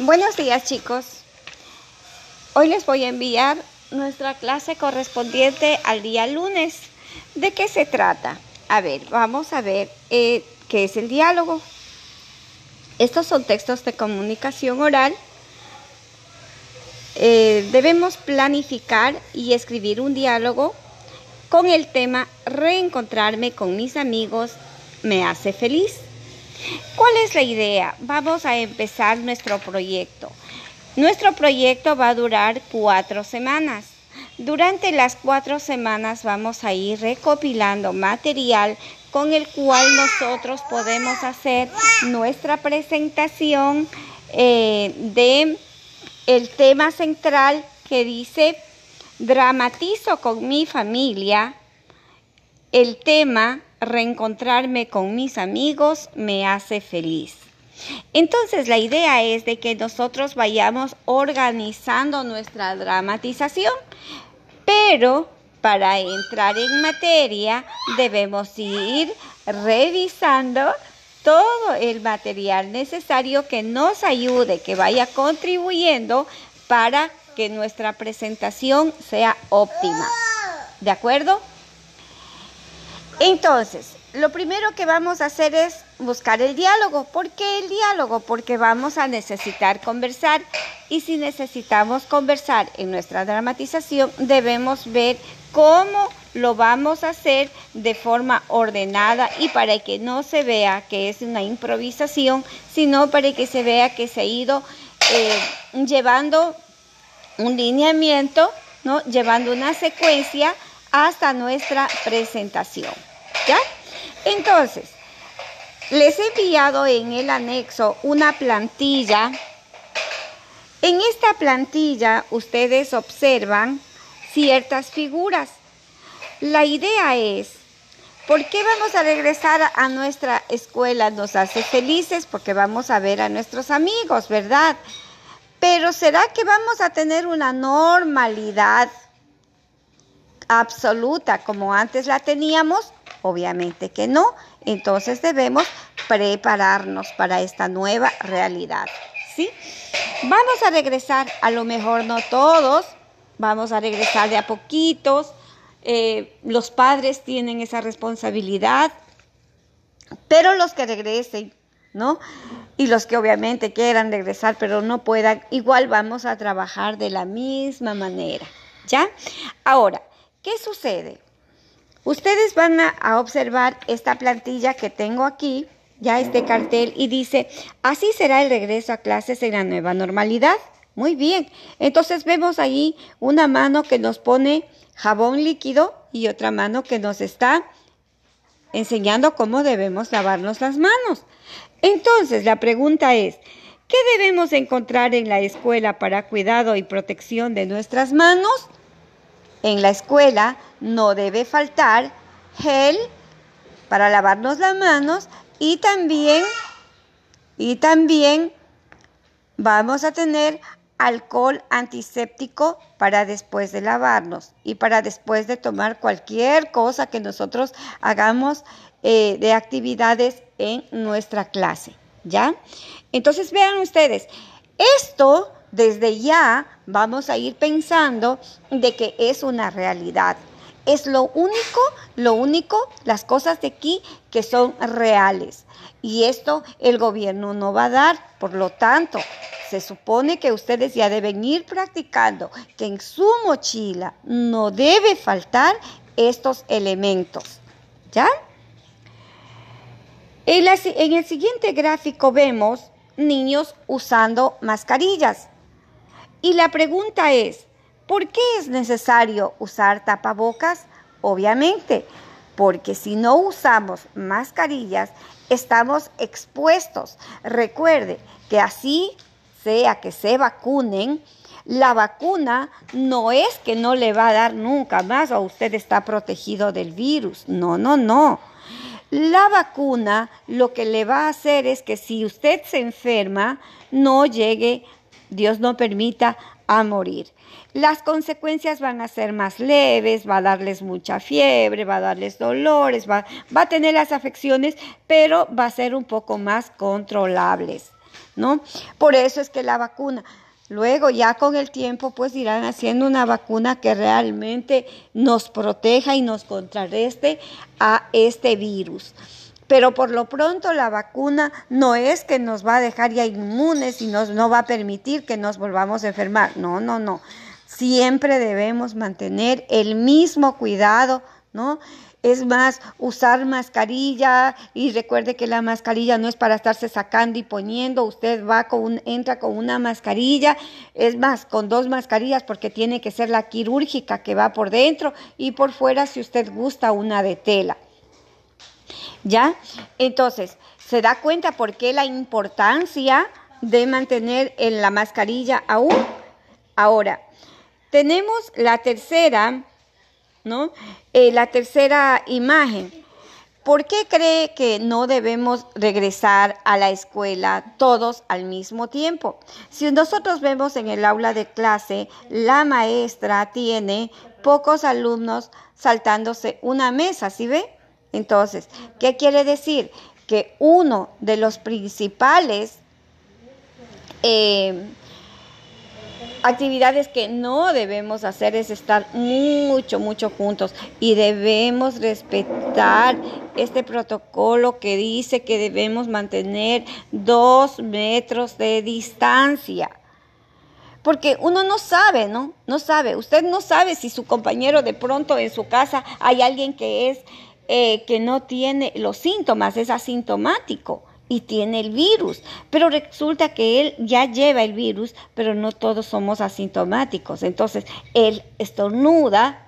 Buenos días chicos. Hoy les voy a enviar nuestra clase correspondiente al día lunes. ¿De qué se trata? A ver, vamos a ver eh, qué es el diálogo. Estos son textos de comunicación oral. Eh, debemos planificar y escribir un diálogo con el tema Reencontrarme con mis amigos me hace feliz. ¿Cuál es la idea? Vamos a empezar nuestro proyecto. Nuestro proyecto va a durar cuatro semanas. Durante las cuatro semanas vamos a ir recopilando material con el cual nosotros podemos hacer nuestra presentación eh, de el tema central que dice dramatizo con mi familia el tema reencontrarme con mis amigos me hace feliz. Entonces la idea es de que nosotros vayamos organizando nuestra dramatización, pero para entrar en materia debemos ir revisando todo el material necesario que nos ayude, que vaya contribuyendo para que nuestra presentación sea óptima. ¿De acuerdo? Entonces, lo primero que vamos a hacer es buscar el diálogo. ¿Por qué el diálogo? Porque vamos a necesitar conversar y si necesitamos conversar en nuestra dramatización debemos ver cómo lo vamos a hacer de forma ordenada y para que no se vea que es una improvisación, sino para que se vea que se ha ido eh, llevando un lineamiento, ¿no? llevando una secuencia hasta nuestra presentación. ¿Ya? Entonces, les he enviado en el anexo una plantilla. En esta plantilla ustedes observan ciertas figuras. La idea es, ¿por qué vamos a regresar a nuestra escuela? Nos hace felices porque vamos a ver a nuestros amigos, ¿verdad? Pero ¿será que vamos a tener una normalidad absoluta como antes la teníamos? Obviamente que no. Entonces debemos prepararnos para esta nueva realidad. ¿Sí? Vamos a regresar, a lo mejor no todos, vamos a regresar de a poquitos. Eh, los padres tienen esa responsabilidad, pero los que regresen, ¿no? Y los que obviamente quieran regresar, pero no puedan, igual vamos a trabajar de la misma manera, ¿ya? Ahora, ¿Qué sucede? Ustedes van a, observar esta plantilla que tengo aquí, ya este cartel, y dice, así será el regreso a clases en la nueva normalidad. Muy bien, entonces vemos ahí una mano que nos pone jabón líquido y otra mano que nos está enseñando cómo debemos lavarnos las manos. Entonces, la pregunta es, ¿qué debemos encontrar en la escuela para cuidado y protección de nuestras manos? En la escuela no debe faltar gel para lavarnos las manos y también y también vamos a tener alcohol antiséptico para después de lavarnos y para después de tomar cualquier cosa que nosotros hagamos eh, de actividades en nuestra clase. ¿Ya? Entonces vean ustedes, esto desde ya vamos a ir pensando de que es una realidad. Es lo único, lo único, las cosas de aquí que son reales. Y esto el gobierno no va a dar. Por lo tanto, se supone que ustedes ya deben ir practicando que en su mochila no debe faltar estos elementos. ¿Ya? En, en el siguiente gráfico vemos niños usando mascarillas. Y la pregunta es, ¿por qué es necesario usar tapabocas? Obviamente, porque si no usamos mascarillas, estamos expuestos. Recuerde que así sea que se vacunen, la vacuna no es que no le va a dar nunca más o usted está protegido del virus. No, no, no. La vacuna lo que le va a hacer es que si usted se enferma, no llegue Dios no permita a morir. Las consecuencias van a ser más leves, va a darles mucha fiebre, va a darles dolores, va, va a tener las afecciones, pero va a ser un poco más controlables. ¿no? Por eso es que la vacuna, luego ya con el tiempo pues irán haciendo una vacuna que realmente nos proteja y nos contrarreste a este virus. Pero por lo pronto la vacuna no es que nos va a dejar ya inmunes y nos, no va a permitir que nos volvamos a enfermar. No, no, no. Siempre debemos mantener el mismo cuidado, ¿no? Es más, usar mascarilla y recuerde que la mascarilla no es para estarse sacando y poniendo. Usted va con entra con una mascarilla, es más, con dos mascarillas porque tiene que ser la quirúrgica que va por dentro y por fuera si usted gusta una de tela. ¿Ya? Entonces, ¿se da cuenta por qué la importancia de mantener en la mascarilla aún? Ahora, tenemos la tercera, ¿no? Eh, la tercera imagen. ¿Por qué cree que no debemos regresar a la escuela todos al mismo tiempo? Si nosotros vemos en el aula de clase, la maestra tiene pocos alumnos saltándose una mesa, ¿sí ve? Entonces, ¿qué quiere decir? Que uno de los principales eh, actividades que no debemos hacer es estar mucho, mucho juntos y debemos respetar este protocolo que dice que debemos mantener dos metros de distancia. Porque uno no sabe, ¿no? No sabe. Usted no sabe si su compañero de pronto en su casa hay alguien que es eh, que no tiene los síntomas, es asintomático y tiene el virus, pero resulta que él ya lleva el virus, pero no todos somos asintomáticos. Entonces, él estornuda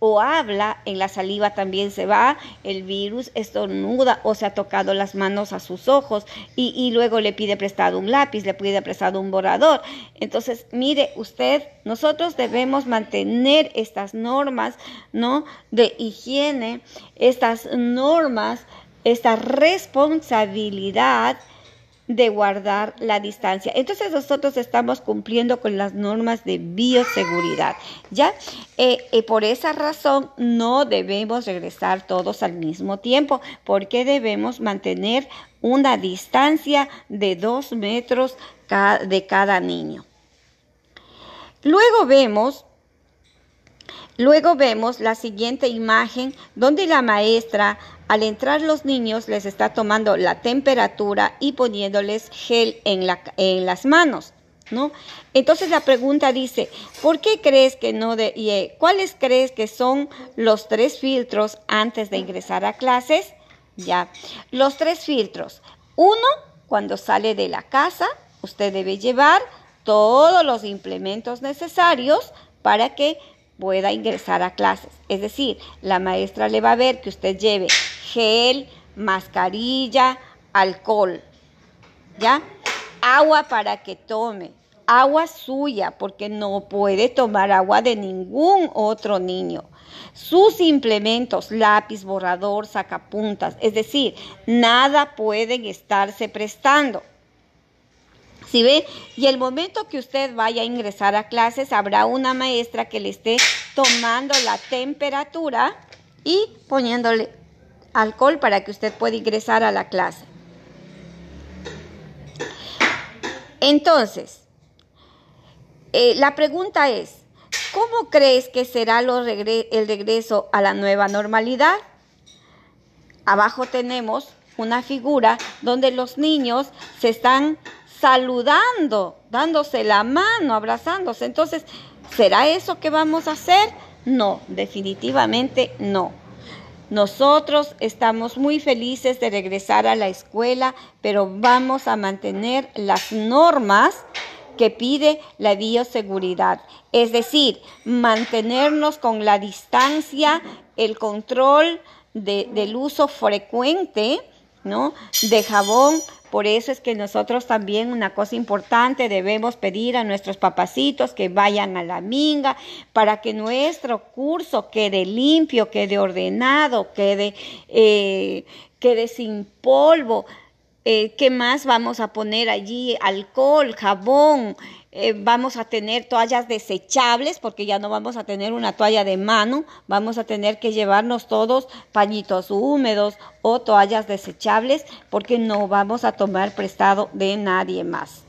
o habla, en la saliva también se va el virus, estornuda o se ha tocado las manos a sus ojos y, y, luego le pide prestado un lápiz, le pide prestado un borrador. Entonces, mire usted, nosotros debemos mantener estas normas, ¿no? De higiene, estas normas, esta responsabilidad de guardar la distancia. Entonces nosotros estamos cumpliendo con las normas de bioseguridad, ¿ya? Eh, eh, por esa razón no debemos regresar todos al mismo tiempo, porque debemos mantener una distancia de dos metros de cada niño. Luego vemos Luego vemos la siguiente imagen donde la maestra al entrar los niños les está tomando la temperatura y poniéndoles gel en, las manos. ¿No? Entonces la pregunta dice, ¿por qué crees que no de, eh, cuáles crees que son los tres filtros antes de ingresar a clases? Ya, los tres filtros. Uno, cuando sale de la casa, usted debe llevar todos los implementos necesarios para que pueda ingresar a clases. Es decir, la maestra le va a ver que usted lleve gel, mascarilla, alcohol, ¿ya? Agua para que tome, agua suya, porque no puede tomar agua de ningún otro niño. Sus implementos, lápiz, borrador, sacapuntas, es decir, nada pueden estarse prestando. ¿Sí ve? Y el momento que usted vaya a ingresar a clases, habrá una maestra que le esté tomando la temperatura y poniéndole alcohol para que usted pueda ingresar a la clase. Entonces, eh, la pregunta es, ¿cómo crees que será el regreso a la nueva normalidad? Abajo tenemos una figura donde los niños se están saludando, dándose la mano, abrazándose. Entonces, ¿será eso que vamos a hacer? No, definitivamente no. Nosotros estamos muy felices de regresar a la escuela, pero vamos a mantener las normas que pide la bioseguridad. Es decir, mantenernos con la distancia, el control del uso frecuente ¿no? de jabón por eso es que nosotros también una cosa importante debemos pedir a nuestros papacitos que vayan a la minga para que nuestro curso quede limpio, quede ordenado, quede, eh, quede sin polvo. Eh, ¿Qué más vamos a poner allí? Alcohol, jabón, eh, vamos a tener toallas desechables porque ya no vamos a tener una toalla de mano, vamos a tener que llevarnos todos pañitos húmedos o toallas desechables porque no vamos a tomar prestado de nadie más.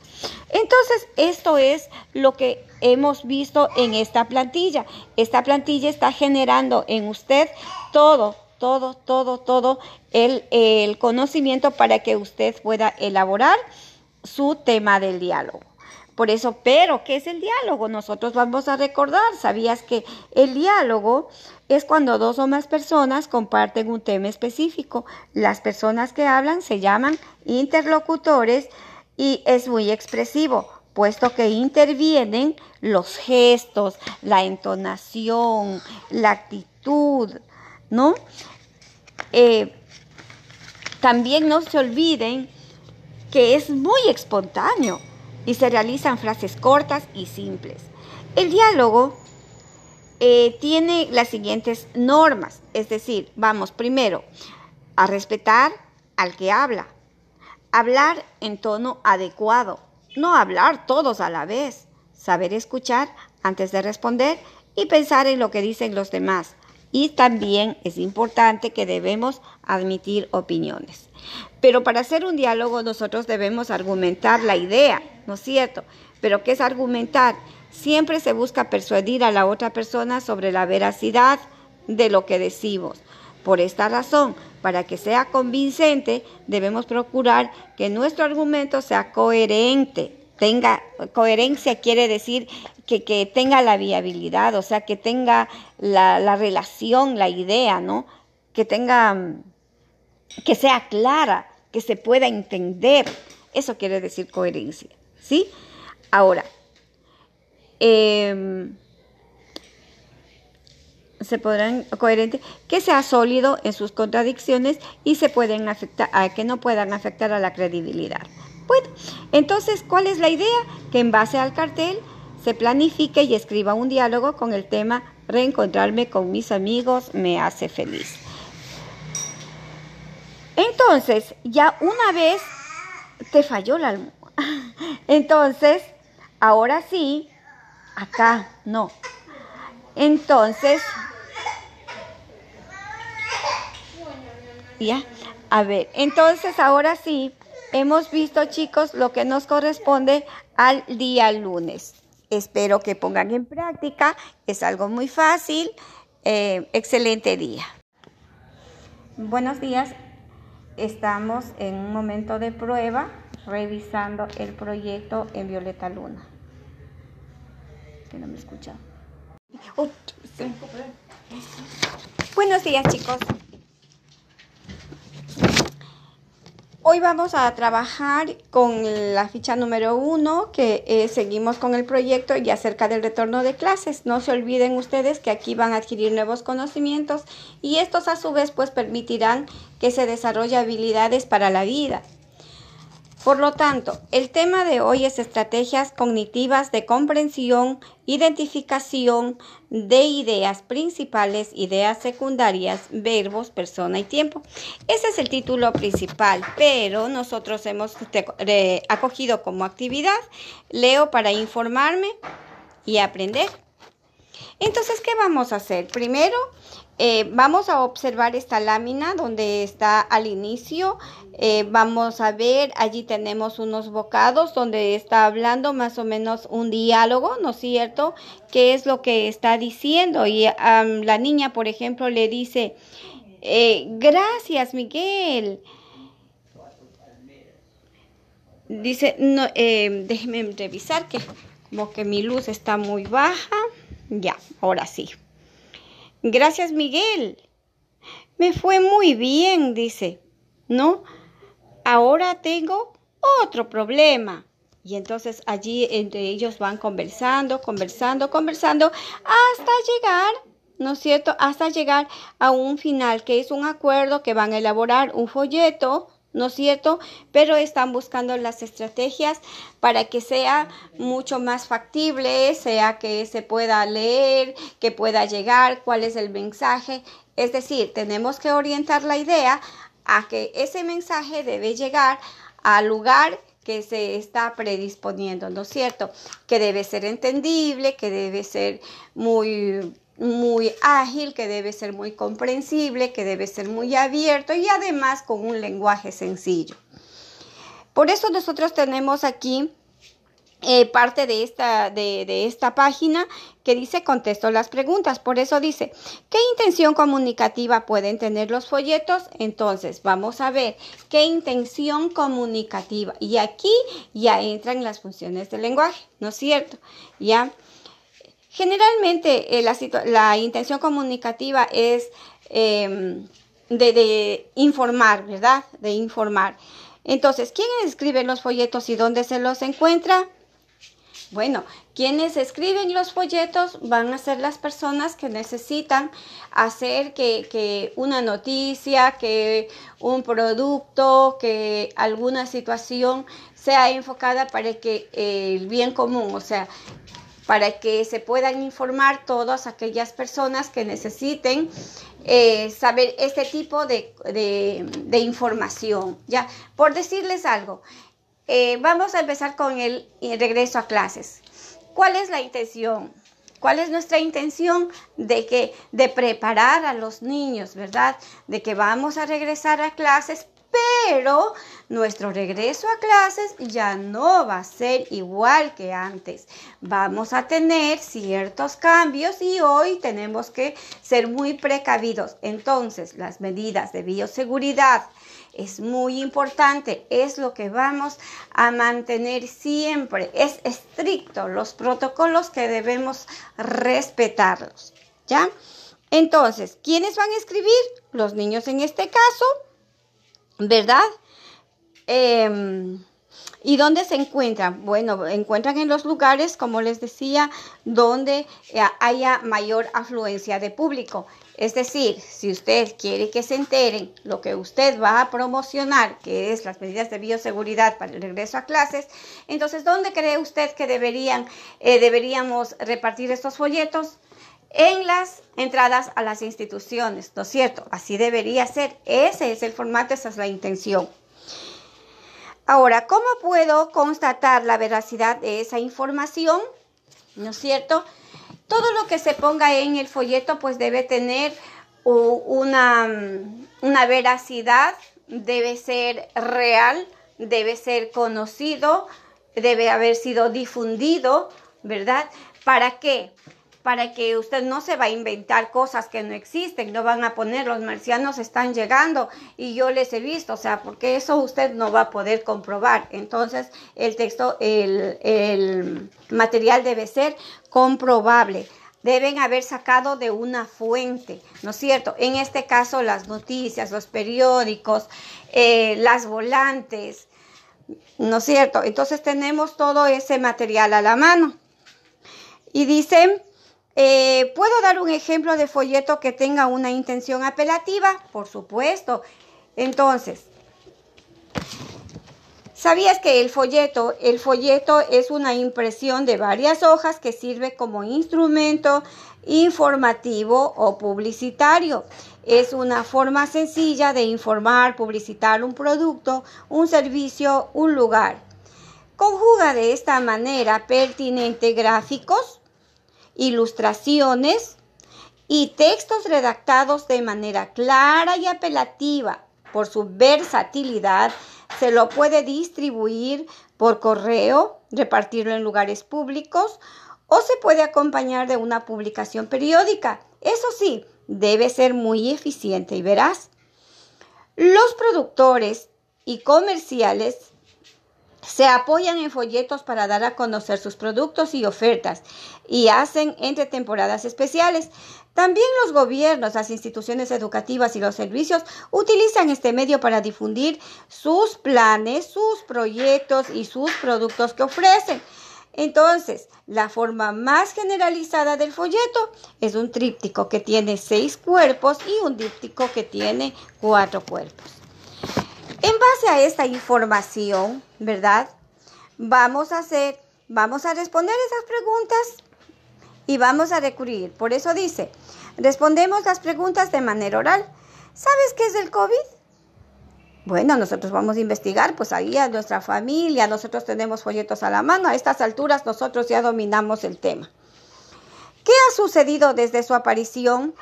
Entonces, esto es lo que hemos visto en esta plantilla. Esta plantilla está generando en usted todo, todo, todo, todo el, el conocimiento para que usted pueda elaborar su tema del diálogo. Por eso, pero, ¿qué es el diálogo? Nosotros vamos a recordar, ¿sabías que el diálogo es cuando dos o más personas comparten un tema específico? Las personas que hablan se llaman interlocutores y es muy expresivo, puesto que intervienen los gestos, la entonación, la actitud, ¿no? Eh, también no se olviden que es muy espontáneo y se realizan frases cortas y simples. El diálogo eh, tiene las siguientes normas, es decir, vamos primero a respetar al que habla, hablar en tono adecuado, no hablar todos a la vez, saber escuchar antes de responder y pensar en lo que dicen los demás. Y también es importante que debemos admitir opiniones. Pero para hacer un diálogo nosotros debemos argumentar la idea, ¿no es cierto? Pero ¿qué es argumentar? Siempre se busca persuadir a la otra persona sobre la veracidad de lo que decimos. Por esta razón, para que sea convincente, debemos procurar que nuestro argumento sea coherente. Tenga coherencia quiere decir que, tenga la viabilidad, o sea, que tenga la, la relación, la idea, ¿no? Que tenga, que sea clara, que se pueda entender. Eso quiere decir coherencia, ¿sí? Ahora, eh, se podrán coherente, que sea sólido en sus contradicciones y se pueden afectar, a que no puedan afectar a la credibilidad. Entonces, ¿cuál es la idea? Que en base al cartel se planifique y escriba un diálogo con el tema reencontrarme con mis amigos me hace feliz. Entonces, ya una vez te falló la almohada. Entonces, ahora sí, acá no. Entonces, ¿Ya? A ver, entonces ahora sí, hemos visto chicos lo que nos corresponde al día lunes. Espero que pongan en práctica, es algo muy fácil. Eh, excelente día. Buenos días, estamos en un momento de prueba revisando el proyecto en Violeta Luna. Que no me escucha. Buenos días chicos. Hoy vamos a trabajar con la ficha número uno, que eh, seguimos con el proyecto y acerca del retorno de clases. No se olviden ustedes que aquí van a adquirir nuevos conocimientos y estos a su vez pues permitirán que se desarrolle habilidades para la vida. Por lo tanto, el tema de hoy es estrategias cognitivas de comprensión, identificación de ideas principales, ideas secundarias, verbos, persona y tiempo. Ese es el título principal, pero nosotros hemos acogido como actividad, leo para informarme y aprender. Entonces, ¿qué vamos a hacer? Primero, eh, vamos a observar esta lámina donde está al inicio. Eh, vamos a ver, allí tenemos unos bocados donde está hablando más o menos un diálogo, ¿no es cierto? ¿Qué es lo que está diciendo? Y la niña, por ejemplo, le dice, eh, gracias, Miguel. Dice, no, déjeme revisar que como que mi luz está muy baja. Ya, ahora sí. Gracias, Miguel. Me fue muy bien, dice. ¿No? Ahora tengo otro problema. Y entonces allí entre ellos van conversando, conversando, conversando, hasta llegar, ¿no es cierto? Hasta llegar a un final, que es un acuerdo que van a elaborar un folleto ¿no es cierto? Pero están buscando las estrategias para que sea mucho más factible, sea que se pueda leer, que pueda llegar, cuál es el mensaje. Es decir, tenemos que orientar la idea a que ese mensaje debe llegar al lugar que se está predisponiendo, ¿no es cierto? Que debe ser entendible, que debe ser muy muy ágil, que debe ser muy comprensible, que debe ser muy abierto y además con un lenguaje sencillo. Por eso nosotros tenemos aquí eh, parte de esta, de, esta página que dice contesto las preguntas. Por eso dice, ¿qué intención comunicativa pueden tener los folletos? Entonces, vamos a ver qué intención comunicativa. Y aquí ya entran las funciones del lenguaje, ¿no es cierto? Ya. Generalmente eh, la, intención comunicativa es em, de, de informar, ¿verdad? De informar. Entonces, ¿quién escribe los folletos y dónde se los encuentra? Bueno, quienes escriben los folletos van a ser las personas que necesitan hacer que, una noticia, que un producto, que alguna situación sea enfocada para que el bien común, o sea, para que se puedan informar todas aquellas personas que necesiten eh, saber este tipo de, de, información. Ya, por decirles algo, eh, vamos a empezar con el regreso a clases. ¿Cuál es la intención? ¿Cuál es nuestra intención de que de preparar a los niños, verdad? De que vamos a regresar a clases, pero nuestro regreso a clases ya no va a ser igual que antes. Vamos a tener ciertos cambios y hoy tenemos que ser muy precavidos. Entonces, las medidas de bioseguridad, es muy importante, es lo que vamos a mantener siempre. Es estricto los protocolos que debemos respetarlos, ¿ya? Entonces, ¿quiénes van a escribir? Los niños en este caso, ¿verdad? Em, ¿Y dónde se encuentran? Bueno, encuentran en los lugares, como les decía, donde eh, haya mayor afluencia de público. Es decir, si usted quiere que se enteren lo que usted va a promocionar, que es las medidas de bioseguridad para el regreso a clases, entonces, ¿dónde cree usted que deberían, eh, deberíamos repartir estos folletos? En las entradas a las instituciones, ¿no es cierto? Así debería ser. Ese es el formato, esa es la intención. Ahora, ¿cómo puedo constatar la veracidad de esa información? ¿No es cierto? todo lo que se ponga en el folleto pues debe tener una, una veracidad, debe ser real, debe ser conocido, debe haber sido difundido, ¿verdad? ¿Para qué? Para que usted no se va a inventar cosas que no existen, no van a poner los marcianos están llegando y yo les he visto, o sea, porque eso usted no va a poder comprobar. Entonces, el texto, el, material debe ser comprobable deben haber sacado de una fuente, ¿no es cierto? En este caso, las noticias, los periódicos, eh, las volantes, ¿no es cierto? Entonces tenemos todo ese material a la mano. Y dicen eh, ¿Puedo dar un ejemplo de folleto que tenga una intención apelativa? Por supuesto. Entonces, ¿sabías que el folleto, el folleto es una impresión de varias hojas que sirve como instrumento informativo o publicitario? Es una forma sencilla de informar, publicitar un producto, un servicio, un lugar. Conjuga de esta manera pertinente gráficos, ilustraciones y textos redactados de manera clara y apelativa por su versatilidad. Se lo puede distribuir por correo, repartirlo en lugares públicos o se puede acompañar de una publicación periódica. Eso sí, debe ser muy eficiente y veraz. Los productores y comerciales se apoyan en folletos para dar a conocer sus productos y ofertas y hacen entre temporadas especiales. También los gobiernos, las instituciones educativas y los servicios utilizan este medio para difundir sus planes, sus proyectos y sus productos que ofrecen. Entonces, la forma más generalizada del folleto es un tríptico que tiene seis cuerpos y un díptico que tiene cuatro cuerpos. En base a esta información, ¿verdad? Vamos a hacer, vamos a responder esas preguntas y vamos a recurrir. Por eso dice, respondemos las preguntas de manera oral. ¿Sabes qué es el COVID? Bueno, nosotros vamos a investigar, pues ahí a nuestra familia, nosotros tenemos folletos a la mano, a estas alturas nosotros ya dominamos el tema. ¿Qué ha sucedido desde su aparición?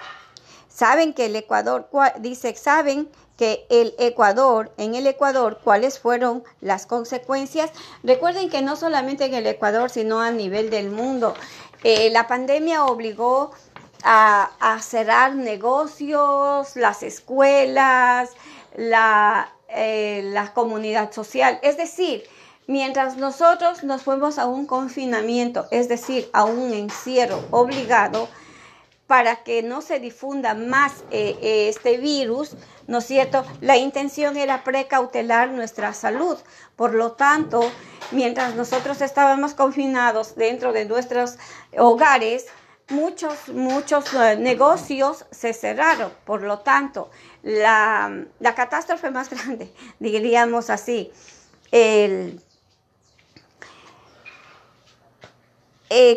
Saben que el Ecuador, dice, saben que el Ecuador, en el Ecuador, cuáles fueron las consecuencias. Recuerden que no solamente en el Ecuador, sino a nivel del mundo. Eh, la pandemia obligó a, cerrar negocios, las escuelas, la, eh, la comunidad social. Es decir, mientras nosotros nos fuimos a un confinamiento, es decir, a un encierro obligado, para que no se difunda más eh, este virus, ¿no es cierto? La intención era precautelar nuestra salud. Por lo tanto, mientras nosotros estábamos confinados dentro de nuestros hogares, muchos, muchos eh, negocios se cerraron. Por lo tanto, la, catástrofe más grande, diríamos así, el,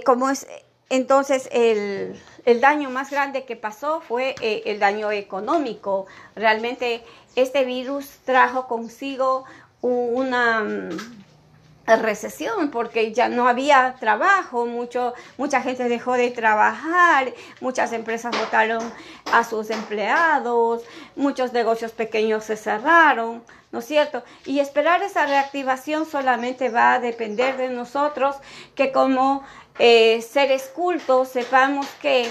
como es, entonces el el daño más grande que pasó fue eh, el daño económico. Realmente este virus trajo consigo una mm, recesión porque ya no había trabajo, mucho, mucha gente dejó de trabajar, muchas empresas votaron a sus empleados, muchos negocios pequeños se cerraron, ¿no es cierto? Y esperar esa reactivación solamente va a depender de nosotros que como eh, seres cultos sepamos que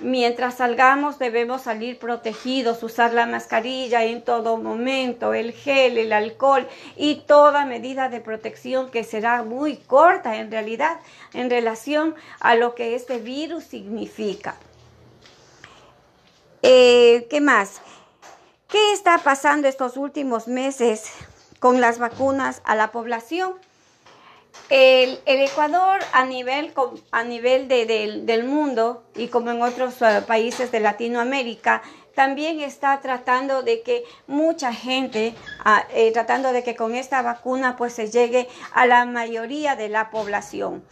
mientras salgamos debemos salir protegidos, usar la mascarilla en todo momento, el gel, el alcohol y toda medida de protección que será muy corta en realidad en relación a lo que este virus significa. Eh, ¿Qué más? ¿Qué está pasando estos últimos meses con las vacunas a la población? El, Ecuador a nivel, a nivel del mundo y como en otros eh, países de Latinoamérica, también está tratando de que mucha gente, ah, eh, tratando de que con esta vacuna pues se llegue a la mayoría de la población.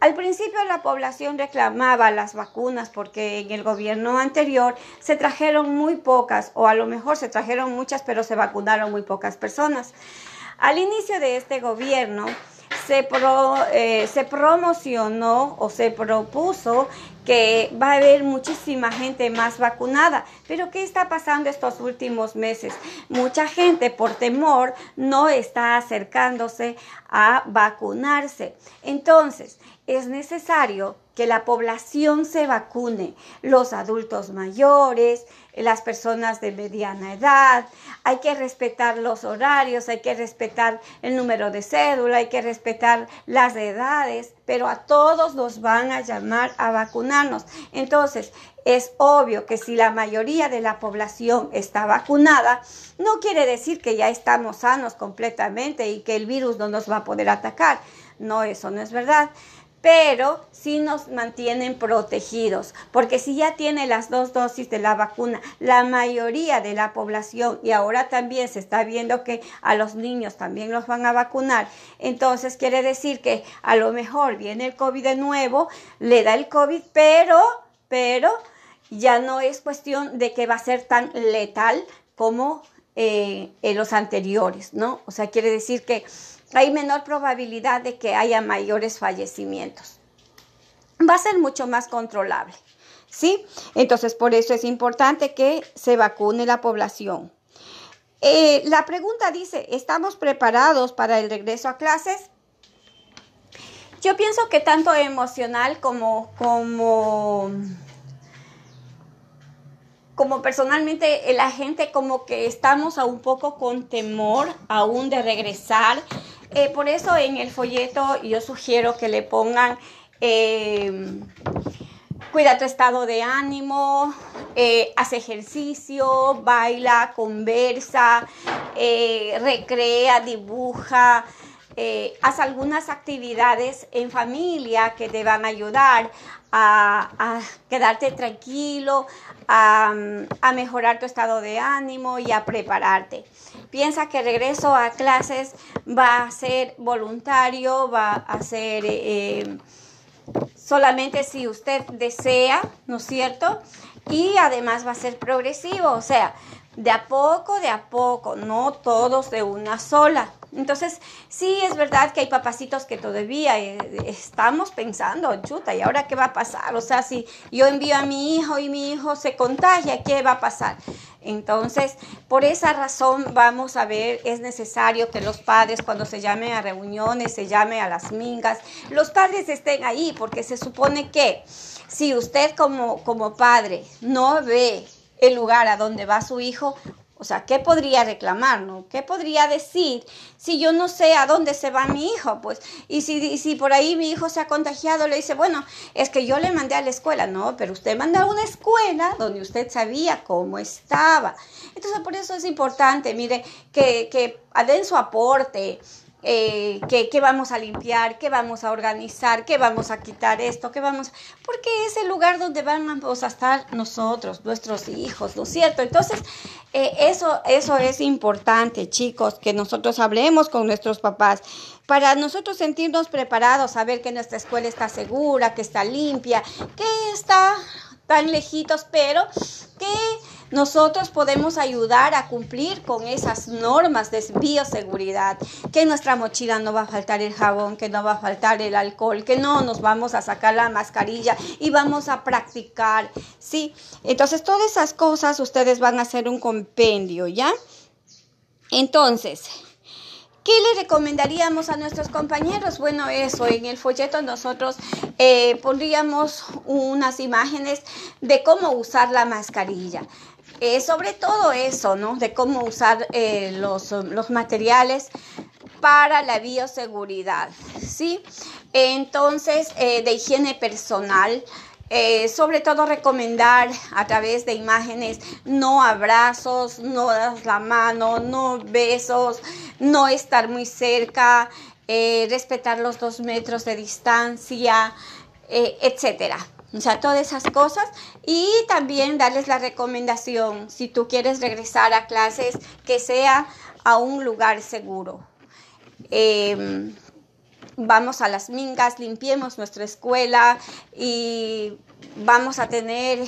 Al principio la población reclamaba las vacunas porque en el gobierno anterior se trajeron muy pocas o a lo mejor se trajeron muchas pero se vacunaron muy pocas personas. Al inicio de este gobierno, se, eh, se promocionó o se propuso que va a haber muchísima gente más vacunada. Pero ¿qué está pasando estos últimos meses? Mucha gente por temor no está acercándose a vacunarse. Entonces, es necesario que la población se vacune, los adultos mayores, las personas de mediana edad, hay que respetar los horarios, hay que respetar el número de cédula, hay que respetar las edades, pero a todos nos van a llamar a vacunarnos. Entonces, es obvio que si la mayoría de la población está vacunada, no quiere decir que ya estamos sanos completamente y que el virus no nos va a poder atacar. No, eso no es verdad pero sí nos mantienen protegidos, porque si ya tiene las dos dosis de la vacuna, la mayoría de la población, y ahora también se está viendo que a los niños también los van a vacunar, entonces quiere decir que a lo mejor viene el COVID de nuevo, le da el COVID, pero, pero ya no es cuestión de que va a ser tan letal como eh, en los anteriores, ¿no? O sea, quiere decir que hay menor probabilidad de que haya mayores fallecimientos. Va a ser mucho más controlable, ¿sí? Entonces, por eso es importante que se vacune la población. Eh, la pregunta dice, ¿estamos preparados para el regreso a clases? Yo pienso que tanto emocional como, como, como personalmente la gente como que estamos a un poco con temor aún de regresar eh, por eso en el folleto yo sugiero que le pongan eh, cuida tu estado de ánimo, eh, haz ejercicio, baila, conversa, recrea, dibuja. Haz algunas actividades en familia que te van a ayudar a, quedarte tranquilo, a, mejorar tu estado de ánimo y a prepararte. Piensa que el regreso a clases va a ser voluntario, va a ser eh, solamente si usted desea, ¿no es cierto? Y además va a ser progresivo, o sea, de a poco, de a poco, no todos de una sola. Entonces, sí es verdad que hay papacitos que todavía eh, estamos pensando, chuta, ¿y ahora qué va a pasar? O sea, si yo envío a mi hijo y mi hijo se contagia, ¿qué va a pasar? Entonces, por esa razón vamos a ver, es necesario que los padres cuando se llame a reuniones, se llame a las mingas, los padres estén ahí, porque se supone que si usted como, como padre no ve el lugar a donde va su hijo, o sea, ¿qué podría reclamar, no? ¿Qué podría decir si yo no sé a dónde se va mi hijo? Pues, y si, si por ahí mi hijo se ha contagiado, le dice, bueno, es que yo le mandé a la escuela, no, pero usted mandó a una escuela donde usted sabía cómo estaba. Entonces, por eso es importante, mire, que, que den su aporte, eh, ¿qué, vamos a limpiar, qué vamos a organizar, qué vamos a quitar esto, qué vamos, porque es el lugar donde vamos a estar nosotros, nuestros hijos, ¿no es cierto? Entonces, eh, eso, eso es importante, chicos, que nosotros hablemos con nuestros papás para nosotros sentirnos preparados, saber que nuestra escuela está segura, que está limpia, que está tan lejitos, pero que nosotros podemos ayudar a cumplir con esas normas de bioseguridad, que en nuestra mochila no va a faltar el jabón, que no va a faltar el alcohol, que no nos vamos a sacar la mascarilla y vamos a practicar, ¿sí? Entonces, todas esas cosas ustedes van a hacer un compendio, ¿ya? Entonces, ¿Qué le recomendaríamos a nuestros compañeros? Bueno, eso, en el folleto nosotros eh, pondríamos unas imágenes de cómo usar la mascarilla. Eh, sobre todo eso, ¿no? De cómo usar eh, los, materiales para la bioseguridad, ¿sí? Entonces, eh, de higiene personal, sobre todo recomendar a través de imágenes no abrazos, no das la mano, no besos, no estar muy cerca, respetar los dos metros de distancia, etcétera. O sea, todas esas cosas. Y también darles la recomendación, si tú quieres regresar a clases, que sea a un lugar seguro. Em, vamos a las mingas, limpiemos nuestra escuela y vamos a tener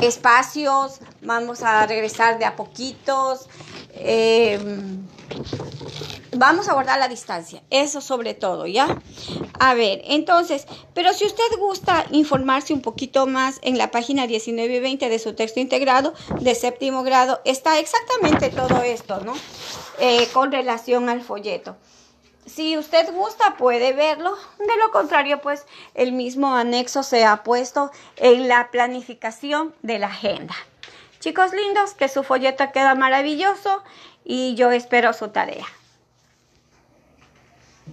espacios, vamos a regresar de a poquitos. Em, vamos a guardar la distancia, eso sobre todo, ¿ya? A ver, entonces, pero si usted gusta informarse un poquito más en la página 19 y 20 de su texto integrado de séptimo grado, está exactamente todo esto, ¿no? Eh, con relación al folleto. Si usted gusta, puede verlo. De lo contrario, pues el mismo anexo se ha puesto en la planificación de la agenda. Chicos lindos, que su folleto queda maravilloso y yo espero su tarea.